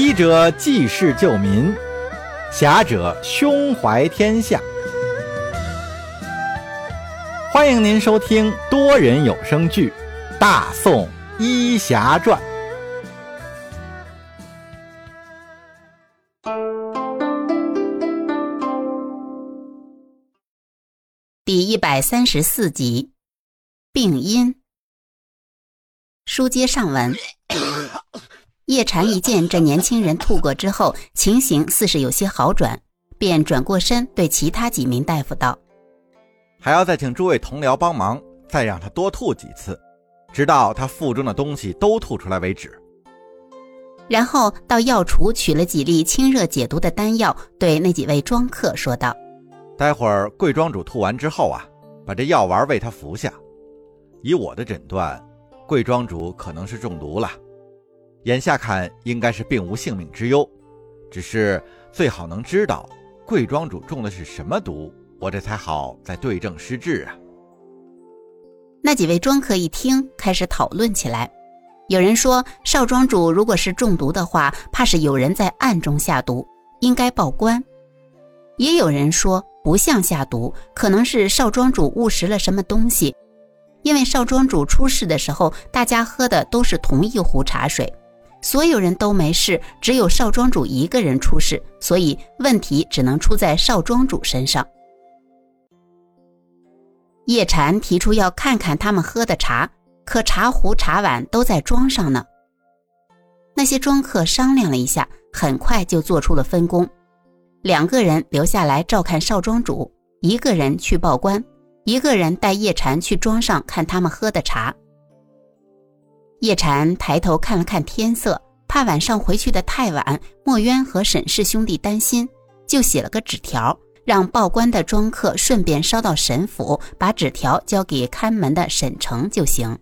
医者济世救民，侠者胸怀天下。欢迎您收听多人有声剧《大宋医侠传》第一百三十四集。病因。书接上文，叶禅一见这年轻人吐过之后，情形似是有些好转，便转过身对其他几名大夫道：“还要再请诸位同僚帮忙，再让他多吐几次，直到他腹中的东西都吐出来为止。”然后到药橱取了几粒清热解毒的丹药，对那几位庄客说道：“待会儿贵庄主吐完之后啊，把这药丸喂他服下。”以我的诊断，贵庄主可能是中毒了。眼下看应该是并无性命之忧，只是最好能知道贵庄主中的是什么毒，我这才好再对症施治啊。那几位庄客一听，开始讨论起来。有人说，少庄主如果是中毒的话，怕是有人在暗中下毒，应该报官。也有人说，不像下毒，可能是少庄主误食了什么东西。因为少庄主出事的时候，大家喝的都是同一壶茶水，所有人都没事，只有少庄主一个人出事，所以问题只能出在少庄主身上。叶禅提出要看看他们喝的茶，可茶壶、茶碗都在庄上呢。那些庄客商量了一下，很快就做出了分工：两个人留下来照看少庄主，一个人去报官。一个人带叶禅去庄上看他们喝的茶。叶禅抬头看了看天色，怕晚上回去的太晚，墨渊和沈氏兄弟担心，就写了个纸条，让报官的庄客顺便捎到沈府，把纸条交给看门的沈城就行。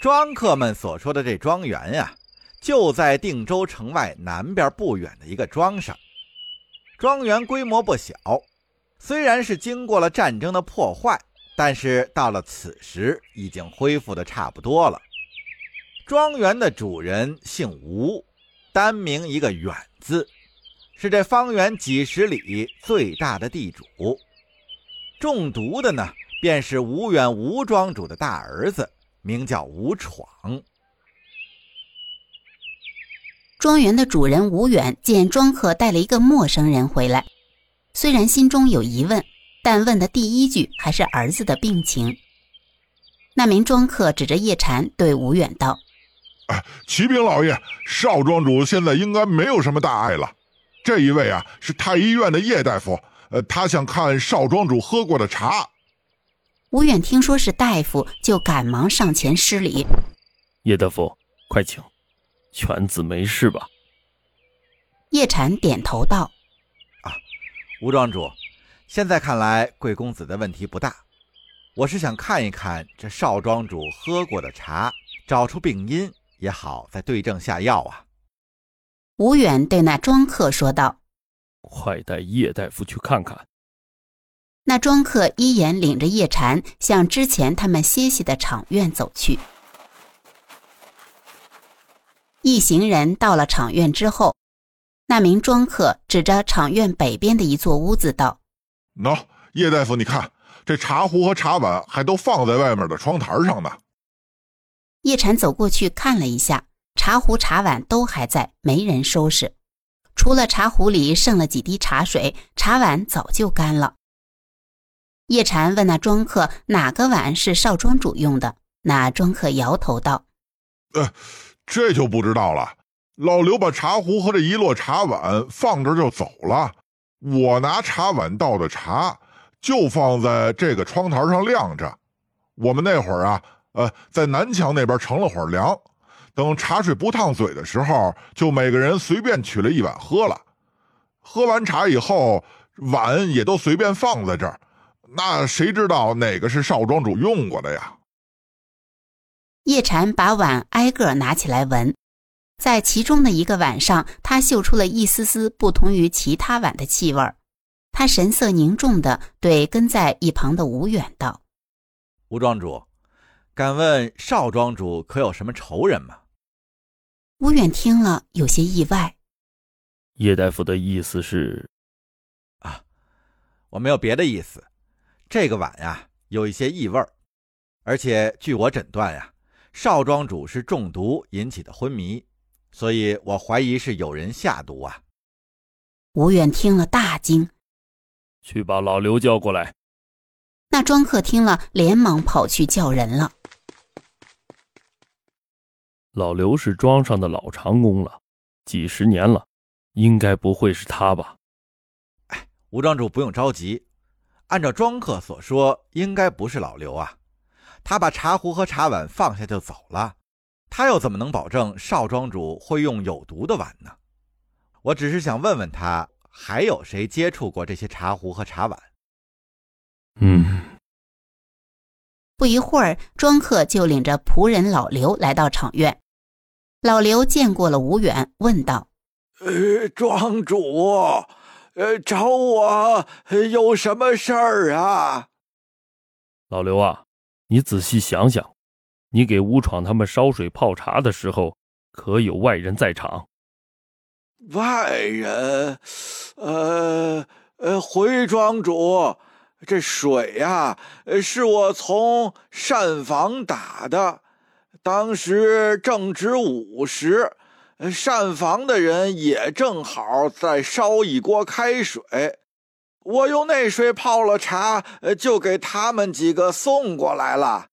庄客们所说的这庄园呀，就在定州城外南边不远的一个庄上。庄园规模不小，虽然是经过了战争的破坏，但是到了此时已经恢复的差不多了。庄园的主人姓吴，单名一个远字，是这方圆几十里最大的地主。中毒的呢，便是吴远吴庄主的大儿子，名叫吴闯。庄园的主人吴远见庄客带了一个陌生人回来，虽然心中有疑问，但问的第一句还是儿子的病情。那名庄客指着叶禅对吴远道：“啊，启禀老爷，少庄主现在应该没有什么大碍了。这一位啊，是太医院的叶大夫，呃，他想看少庄主喝过的茶。”吴远听说是大夫，就赶忙上前施礼：“叶大夫，快请。”犬子没事吧？叶禅点头道：“啊，吴庄主，现在看来贵公子的问题不大。我是想看一看这少庄主喝过的茶，找出病因也好，再对症下药啊。”吴远对那庄客说道：“快带叶大夫去看看。”那庄客一眼领着叶禅向之前他们歇息的场院走去。一行人到了场院之后，那名庄客指着场院北边的一座屋子道：“喏，叶大夫，你看这茶壶和茶碗还都放在外面的窗台上呢。”叶禅走过去看了一下，茶壶、茶碗都还在，没人收拾，除了茶壶里剩了几滴茶水，茶碗早就干了。叶禅问那庄客：“哪个碗是少庄主用的？”那庄客摇头道：“呃。”这就不知道了。老刘把茶壶和这一摞茶碗放这就走了。我拿茶碗倒的茶就放在这个窗台上晾着。我们那会儿啊，呃，在南墙那边乘了会儿凉，等茶水不烫嘴的时候，就每个人随便取了一碗喝了。喝完茶以后，碗也都随便放在这儿。那谁知道哪个是少庄主用过的呀？叶禅把碗挨个拿起来闻，在其中的一个碗上，他嗅出了一丝丝不同于其他碗的气味儿。他神色凝重地对跟在一旁的吴远道：“吴庄主，敢问少庄主可有什么仇人吗？吴远听了有些意外。叶大夫的意思是，啊，我没有别的意思。这个碗呀，有一些异味儿而且据我诊断呀，少庄主是中毒引起的昏迷，所以我怀疑是有人下毒啊。吴远听了大惊，去把老刘叫过来。那庄客听了，连忙跑去叫人了。老刘是庄上的老长工了，几十年了，应该不会是他吧？哎，吴庄主不用着急，按照庄客所说，应该不是老刘啊。他把茶壶和茶碗放下就走了，他又怎么能保证少庄主会用有毒的碗呢？我只是想问问他，还有谁接触过这些茶壶和茶碗？嗯。不一会儿，庄客就领着仆人老刘来到场院。老刘见过了吴远，问道：“呃，庄主，呃，找我有什么事儿啊？”老刘啊，你仔细想想，你给吴闯他们烧水泡茶的时候，可有外人在场？外人，呃呃，回庄主，这水呀，是我从膳房打的。当时正值午时，膳房的人也正好在烧一锅开水，我用那水泡了茶，就给他们几个送过来了。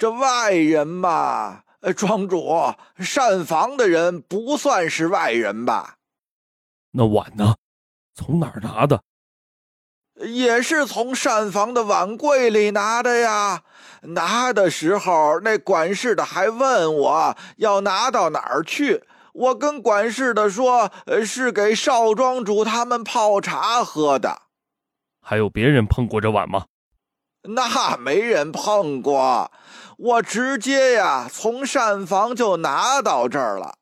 这外人嘛，庄主，膳房的人不算是外人吧？那碗呢？从哪儿拿的？也是从膳房的碗柜里拿的呀。拿的时候，那管事的还问我要拿到哪儿去。我跟管事的说，是给少庄主他们泡茶喝的。还有别人碰过这碗吗？那没人碰过。我直接呀，从膳房就拿到这儿了。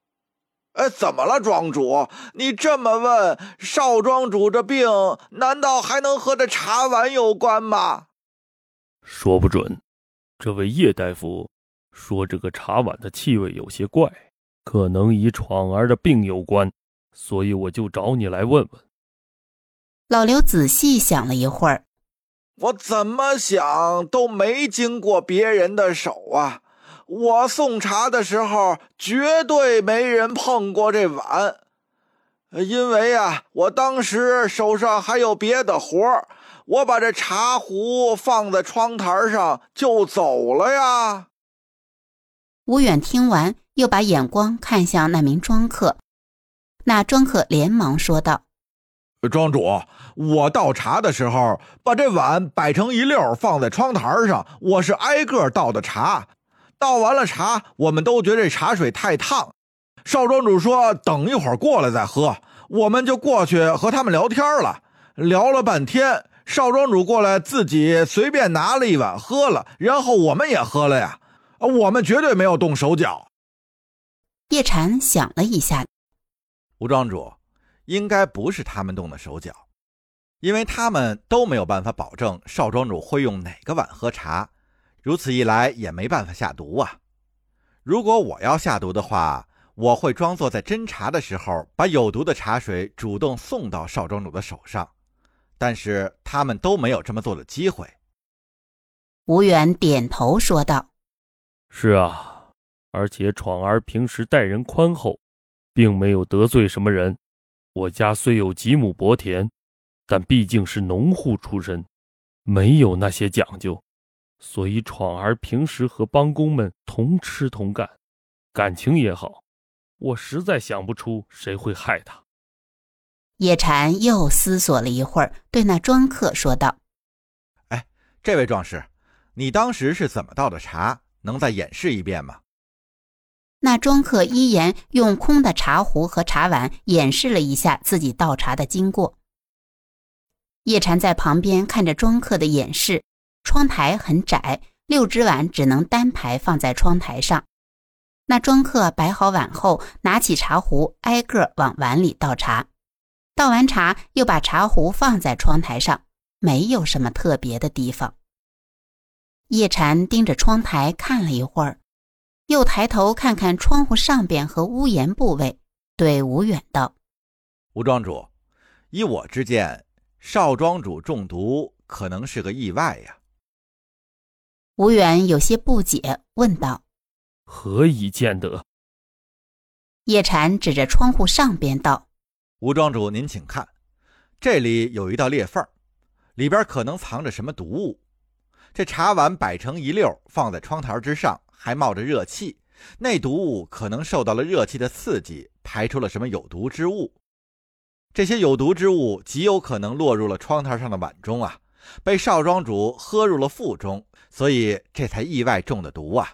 哎，怎么了，庄主？你这么问，少庄主这病难道还能和这茶碗有关吗？说不准。这位叶大夫说，这个茶碗的气味有些怪，可能与闯儿的病有关，所以我就找你来问问。老刘仔细想了一会儿，我怎么想都没经过别人的手啊。我送茶的时候，绝对没人碰过这碗，因为啊，我当时手上还有别的活儿，我把这茶壶放在窗台上就走了呀。吴远听完，又把眼光看向那名庄客，那庄客连忙说道：“庄主，我倒茶的时候，把这碗摆成一溜放在窗台上，我是挨个倒的茶。”倒完了茶，我们都觉得这茶水太烫。少庄主说：“等一会儿过来再喝。”我们就过去和他们聊天了，聊了半天。少庄主过来自己随便拿了一碗喝了，然后我们也喝了呀。我们绝对没有动手脚。叶禅想了一下，吴庄主应该不是他们动的手脚，因为他们都没有办法保证少庄主会用哪个碗喝茶。如此一来也没办法下毒啊！如果我要下毒的话，我会装作在斟茶的时候，把有毒的茶水主动送到少庄主的手上。但是他们都没有这么做的机会。吴远点头说道：“是啊，而且闯儿平时待人宽厚，并没有得罪什么人。我家虽有几亩薄田，但毕竟是农户出身，没有那些讲究。”所以，闯儿平时和帮工们同吃同干，感情也好。我实在想不出谁会害他。叶禅又思索了一会儿，对那庄客说道：“哎，这位壮士，你当时是怎么倒的茶？能再演示一遍吗？”那庄客依言用空的茶壶和茶碗演示了一下自己倒茶的经过。叶禅在旁边看着庄客的演示。窗台很窄，六只碗只能单排放在窗台上。那庄客摆好碗后，拿起茶壶，挨个往碗里倒茶。倒完茶，又把茶壶放在窗台上，没有什么特别的地方。叶禅盯着窗台看了一会儿，又抬头看看窗户上边和屋檐部位，对吴远道：“吴庄主，依我之见，少庄主中毒可能是个意外呀。”吴远有些不解，问道：“何以见得？”叶禅指着窗户上边道：“吴庄主，您请看，这里有一道裂缝，里边可能藏着什么毒物。这茶碗摆成一溜，放在窗台之上，还冒着热气，那毒物可能受到了热气的刺激，排出了什么有毒之物。这些有毒之物极有可能落入了窗台上的碗中啊，被少庄主喝入了腹中，所以这才意外中的毒啊。”